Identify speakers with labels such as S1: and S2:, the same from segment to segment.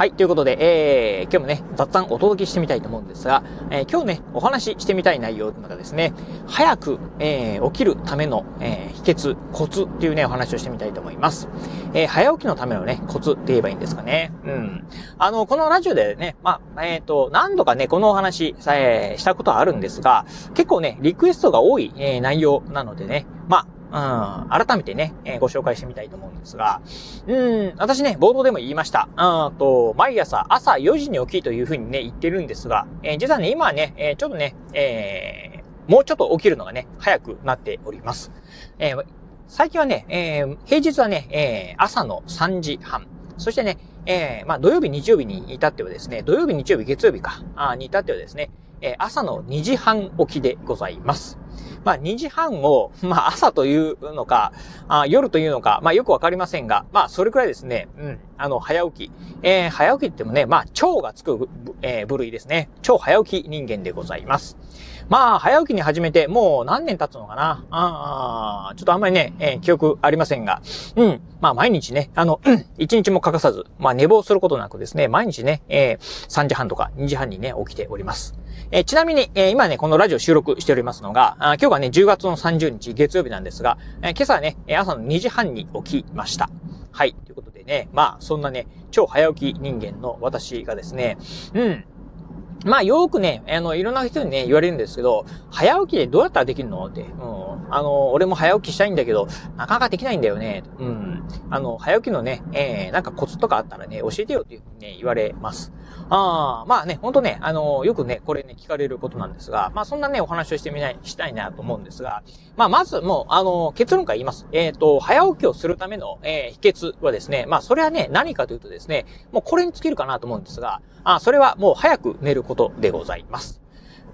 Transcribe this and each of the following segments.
S1: はい、ということで、えー、今日もね、雑談お届けしてみたいと思うんですが、えー、今日ね、お話ししてみたい内容というのがですね、早く、えー、起きるための、えー、秘訣、コツっていうね、お話をしてみたいと思います。えー、早起きのためのね、コツって言えばいいんですかね。うん。あの、このラジオでね、まあ、えっ、ー、と、何度かね、このお話さ、え、したことはあるんですが、結構ね、リクエストが多い、えー、内容なのでね、うん、改めてね、えー、ご紹介してみたいと思うんですが、うん、私ね、冒頭でも言いました。うんと、毎朝朝4時に起きというふうにね、言ってるんですが、えー、実はね、今はね、えー、ちょっとね、えー、もうちょっと起きるのがね、早くなっております。えー、最近はね、えー、平日はね、えー、朝の3時半。そしてね、えー、まあ土曜日、日曜日に至ってはですね、土曜日、日曜日、月曜日か、あに至ってはですね、え、朝の2時半起きでございます。まあ、2時半を、まあ、朝というのか、あ夜というのか、まあ、よくわかりませんが、まあ、それくらいですね、うん、あの、早起き。えー、早起きってもね、まあ、超がつく、えー、部類ですね。超早起き人間でございます。まあ、早起きに始めて、もう何年経つのかな？ああ、ちょっとあんまりね、えー、記憶ありませんが、うん、まあ、毎日ね、あの、一日も欠かさず、まあ、寝坊することなくですね、毎日ね、えー、3時半とか2時半にね、起きております。えー、ちなみに、えー、今ね、このラジオ収録しておりますのが、あ今日がね、10月の30日月曜日なんですが、えー、今朝はね、朝の2時半に起きました。はい。ということでね、まあ、そんなね、超早起き人間の私がですね、うん、まあ、よくね、あの、いろんな人にね、言われるんですけど、早起きでどうやったらできるのって。うん。あの、俺も早起きしたいんだけど、なかなかできないんだよね。うん。あの、早起きのね、えー、なんかコツとかあったらね、教えてよっていうふうにね、言われます。ああ、まあね、ほんとね、あの、よくね、これね、聞かれることなんですが、まあそんなね、お話をしてみない、したいなと思うんですが、まあまずもう、あの、結論から言います。えっ、ー、と、早起きをするための、えー、秘訣はですね、まあそれはね、何かというとですね、もうこれに尽きるかなと思うんですが、あそれはもう早く寝ることことでございます。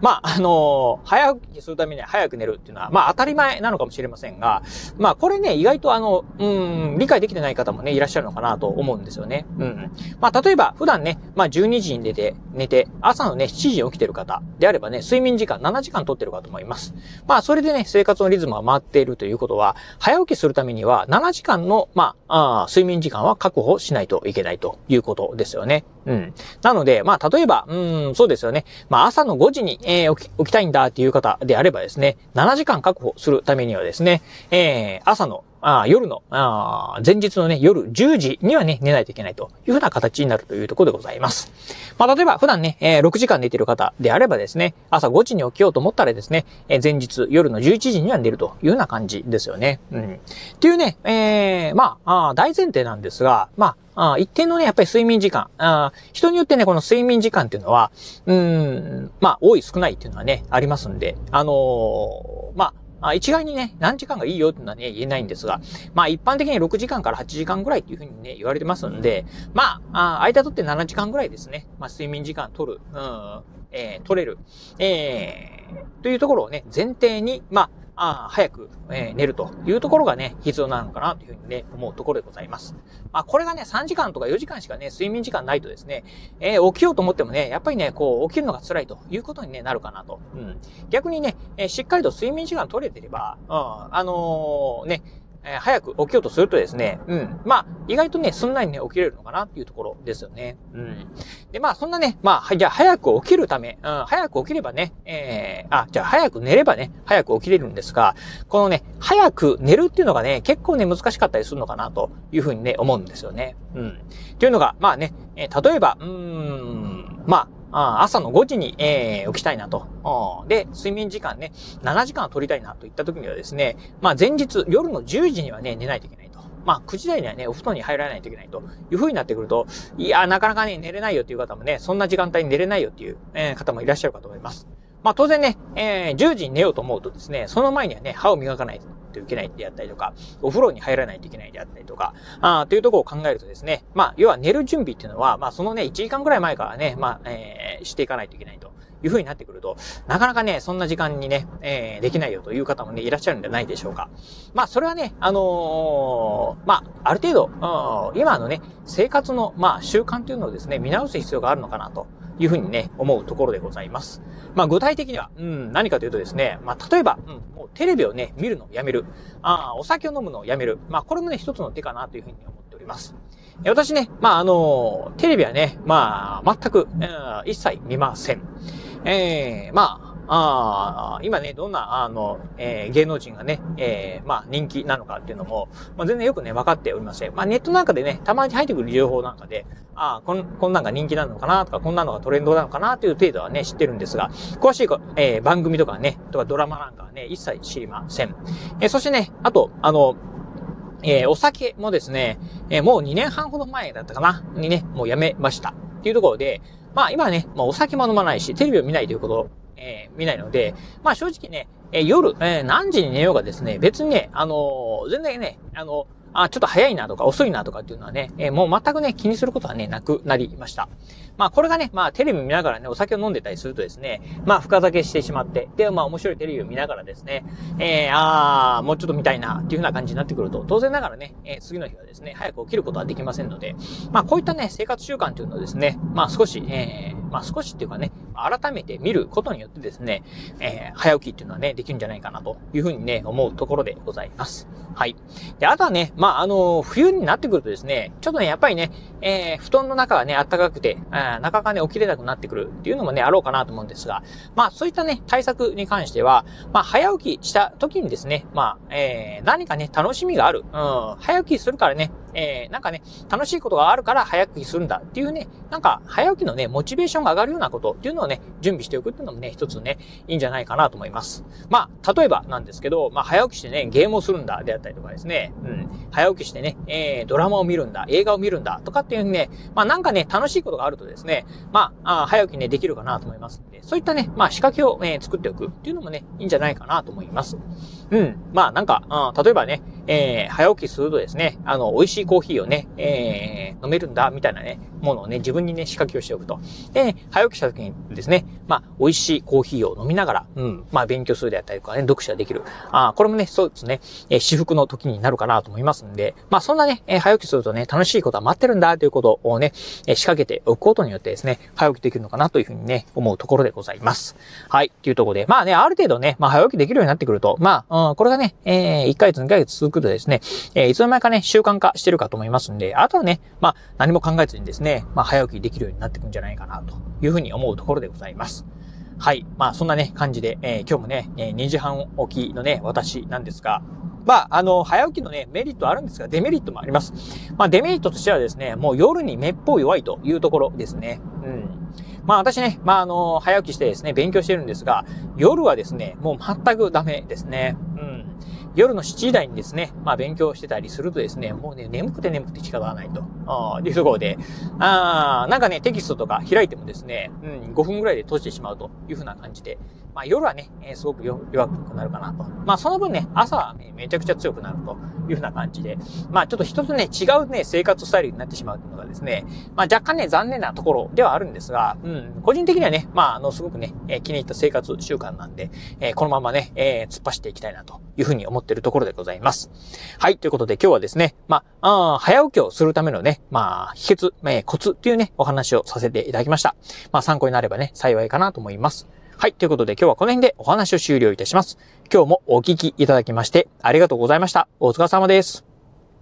S1: まあ、あのー、早起きするために早く寝るっていうのは、まあ当たり前なのかもしれませんが、まあこれね、意外とあの、うん、理解できてない方もね、いらっしゃるのかなと思うんですよね。うん。まあ例えば、普段ね、まあ12時に出て、寝て、朝のね、7時に起きてる方であればね、睡眠時間7時間取ってるかと思います。まあそれでね、生活のリズムが回っているということは、早起きするためには7時間の、まあ、あ睡眠時間は確保しないといけないということですよね。うん。なので、まあ例えば、うん、そうですよね。まあ朝の5時に、えー、起き、起きたいんだっていう方であればですね、7時間確保するためにはですね、えー、朝のあ夜のあ、前日のね、夜10時にはね、寝ないといけないというふうな形になるというところでございます。まあ、例えば普段ね、えー、6時間寝てる方であればですね、朝5時に起きようと思ったらですね、えー、前日夜の11時には寝るというような感じですよね。うん。っていうね、えー、まあ、あ大前提なんですが、まあ、あ一定のね、やっぱり睡眠時間。あ人によってね、この睡眠時間っていうのは、うん、まあ、多い少ないっていうのはね、ありますんで、あのー、まあ、あ一概にね、何時間がいいよってのはね、言えないんですが、まあ一般的に6時間から8時間ぐらいっていうふうにね、言われてますんで、まあ、あ間取って7時間ぐらいですね、まあ睡眠時間取る、うん、えー、取れる、えー、というところをね、前提に、まあ、あ早く、えー、寝るというところがね、必要なのかなというふうにね、思うところでございます。まあ、これがね、3時間とか4時間しかね、睡眠時間ないとですね、えー、起きようと思ってもね、やっぱりね、こう、起きるのが辛いということに、ね、なるかなと。うん。逆にね、えー、しっかりと睡眠時間取れてれば、うん、あのー、ね、えー、早く起きようとするとですね、うん。まあ、意外とね、すんなりね、起きれるのかなっていうところですよね。うん。で、まあ、そんなね、まあ、じゃあ早く起きるため、うん、早く起きればね、えー、あ、じゃあ早く寝ればね、早く起きれるんですが、このね、早く寝るっていうのがね、結構ね、難しかったりするのかなというふうにね、思うんですよね。うん。っていうのが、まあね、えー、例えば、うーん、まあ、あ朝の5時に、えー、起きたいなと。で、睡眠時間ね、7時間取りたいなといった時にはですね、まあ前日、夜の10時にはね、寝ないといけないと。まあ9時台にはね、お布団に入らないといけないという風になってくると、いや、なかなかね、寝れないよっていう方もね、そんな時間帯に寝れないよっていう、えー、方もいらっしゃるかと思います。まあ当然ね、えー、10時に寝ようと思うとですね、その前にはね、歯を磨かないといけないであったりとか、お風呂に入らないといけないであったりとか、あというところを考えるとですね、まあ、要は寝る準備っていうのは、まあ、そのね、1時間ぐらい前からね、まあ、えー、していかないといけないという風になってくると、なかなかね、そんな時間にね、えー、できないよという方もね、いらっしゃるんじゃないでしょうか。まあ、それはね、あのー、まあ、ある程度、うん、今のね、生活の、まあ、習慣というのをですね、見直す必要があるのかなと。いうふうにね、思うところでございます。まあ具体的には、うん、何かというとですね、まあ例えば、うん、もうテレビをね、見るのをやめる。ああ、お酒を飲むのをやめる。まあこれもね、一つの手かなというふうに思っております。私ね、まああの、テレビはね、まあ全く、うん、一切見ません。ええー、まあ、あ、今ね、どんな、あの、えー、芸能人がね、えー、まあ、人気なのかっていうのも、まあ、全然よくね、分かっておりません。まあ、ネットなんかでね、たまに入ってくる情報なんかで、ああ、こん、こんなんが人気なのかなとか、こんなのがトレンドなのかなっていう程度はね、知ってるんですが、詳しい、えー、番組とかね、とかドラマなんかはね、一切知りません。えー、そしてね、あと、あの、えー、お酒もですね、えー、もう2年半ほど前だったかなにね、もうやめました。っていうところで、まあ今ね、もうお酒も飲まないし、テレビを見ないということえー、見ないので、まあ正直ね、えー、夜、えー、何時に寝ようがですね、別にね、あの全然ね、あのあ、ちょっと早いなとか遅いなとかっていうのはね、え、もう全くね、気にすることはね、なくなりました。まあこれがね、まあテレビ見ながらね、お酒を飲んでたりするとですね、まあ深酒してしまって、で、まあ面白いテレビを見ながらですね、えー、あー、もうちょっと見たいなっていう風な感じになってくると、当然ながらね、えー、次の日はですね、早く起きることはできませんので、まあこういったね、生活習慣というのをですね、まあ少し、えー、まあ少しっていうかね、改めて見ることによってですね、えー、早起きっていうのはね、できるんじゃないかなというふうにね、思うところでございます。はい。で、あとはね、まあ、あの、冬になってくるとですね、ちょっとね、やっぱりね、えー、布団の中がね、暖かくて、なかなかね、起きれなくなってくるっていうのもね、あろうかなと思うんですが、まあ、そういったね、対策に関しては、まあ、早起きした時にですね、まあ、えー、何かね、楽しみがある。うん、早起きするからね、えー、なんかね、楽しいことがあるから早起きするんだっていうね、なんか早起きのね、モチベーションが上がるようなことっていうのをね、準備しておくっていうのもね、一つね、いいんじゃないかなと思います。まあ、例えばなんですけど、まあ、早起きしてね、ゲームをするんだであったりとかですね、うん、早起きしてね、えー、ドラマを見るんだ、映画を見るんだとかっていうね、まあ、なんかね、楽しいことがあるとですね、まあ、あ早起きね、できるかなと思いますので、そういったね、まあ、仕掛けを、えー、作っておくっていうのもね、いいんじゃないかなと思います。うん。まあ、なんか、うん、例えばね、えー、早起きするとですね、あの、美味しいコーヒーをね、えー、飲めるんだ、みたいなね、ものをね、自分にね、仕掛けをしておくと。で、ね、早起きした時にですね、まあ、美味しいコーヒーを飲みながら、うん、まあ、勉強するであったりとかね、読書ができる。ああこれもね、そうですね、えー、私服の時になるかなと思いますんで、まあ、そんなね、えー、早起きするとね、楽しいことは待ってるんだ、ということをね、えー、仕掛けておくことによってですね、早起きできるのかなというふうにね、思うところでございます。はい、というところで、まあね、ある程度ね、まあ、早起きできるようになってくると、まあ、うん、これがね、えー、1ヶ月、2ヶ月続くとですね、えー、いつの間にかね、習慣化してるかと思いますんで、あとはね、まあ、何も考えずにですね、まあ、早起きできるようになっていくんじゃないかな、というふうに思うところでございます。はい。まあ、そんなね、感じで、えー、今日もね、えー、2時半起きのね、私なんですが、まあ、あの、早起きのね、メリットあるんですが、デメリットもあります。まあ、デメリットとしてはですね、もう夜にめっぽう弱いというところですね。うん。まあ私ね、まああの、早起きしてですね、勉強してるんですが、夜はですね、もう全くダメですね。うん。夜の7時台にですね、まあ勉強してたりするとですね、もうね、眠くて眠くて仕方がないと、あいうところで、あなんかね、テキストとか開いてもですね、うん、5分ぐらいで閉じてしまうというふうな感じで、まあ夜はね、えー、すごく弱くなるかなと。まあその分ね、朝は、ね、めちゃくちゃ強くなるというふうな感じで、まあちょっと一つね、違うね、生活スタイルになってしまうというのがですね、まあ若干ね、残念なところではあるんですが、うん、個人的にはね、まああの、すごくね、えー、気に入った生活習慣なんで、えー、このままね、えー、突っ走っていきたいなというふうに思っているところでございます。はい、ということで今日はですね、まあ、あ早起きをするためのねまあ、秘訣、えー、コツっていうね、お話をさせていただきました。まあ参考になればね、幸いかなと思います。はい。ということで今日はこの辺でお話を終了いたします。今日もお聞きいただきましてありがとうございました。お疲れ様です。